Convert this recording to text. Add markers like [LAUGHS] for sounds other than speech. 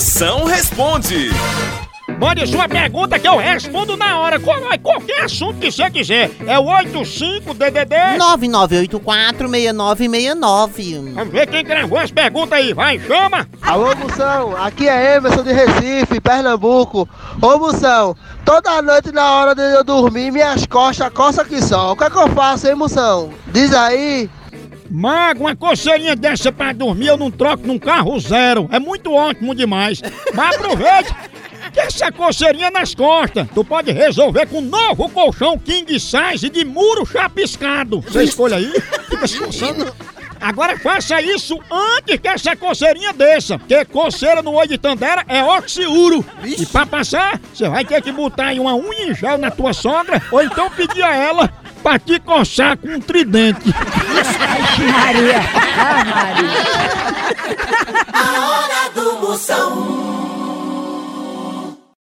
Moção responde. Mande sua pergunta que eu respondo na hora. Qual- Qualquer assunto que você quiser. É o 85DDD. 99846969. Vamos ver quem gravou as perguntas aí. Vai, chama. Alô, Moção, aqui é Emerson de Recife, Pernambuco. Ô, Moção, toda noite na hora de eu dormir, minhas costas coçam que só. O que é que eu faço, hein, Moção? Diz aí. Mago, uma coceirinha dessa pra dormir eu não troco num carro zero. É muito ótimo demais. Mas aproveite que essa coceirinha nas costas tu pode resolver com um novo colchão king size de muro chapiscado. Você escolhe aí, fica se coçando. Agora faça isso antes que essa coceirinha desça, porque coceira no olho de Tandera é oxiuro. E pra passar, você vai ter que botar aí uma unha em gel na tua sogra, ou então pedir a ela pra te coçar com um tridente. Maria. [LAUGHS] Ah, Maria. A hora do Moção.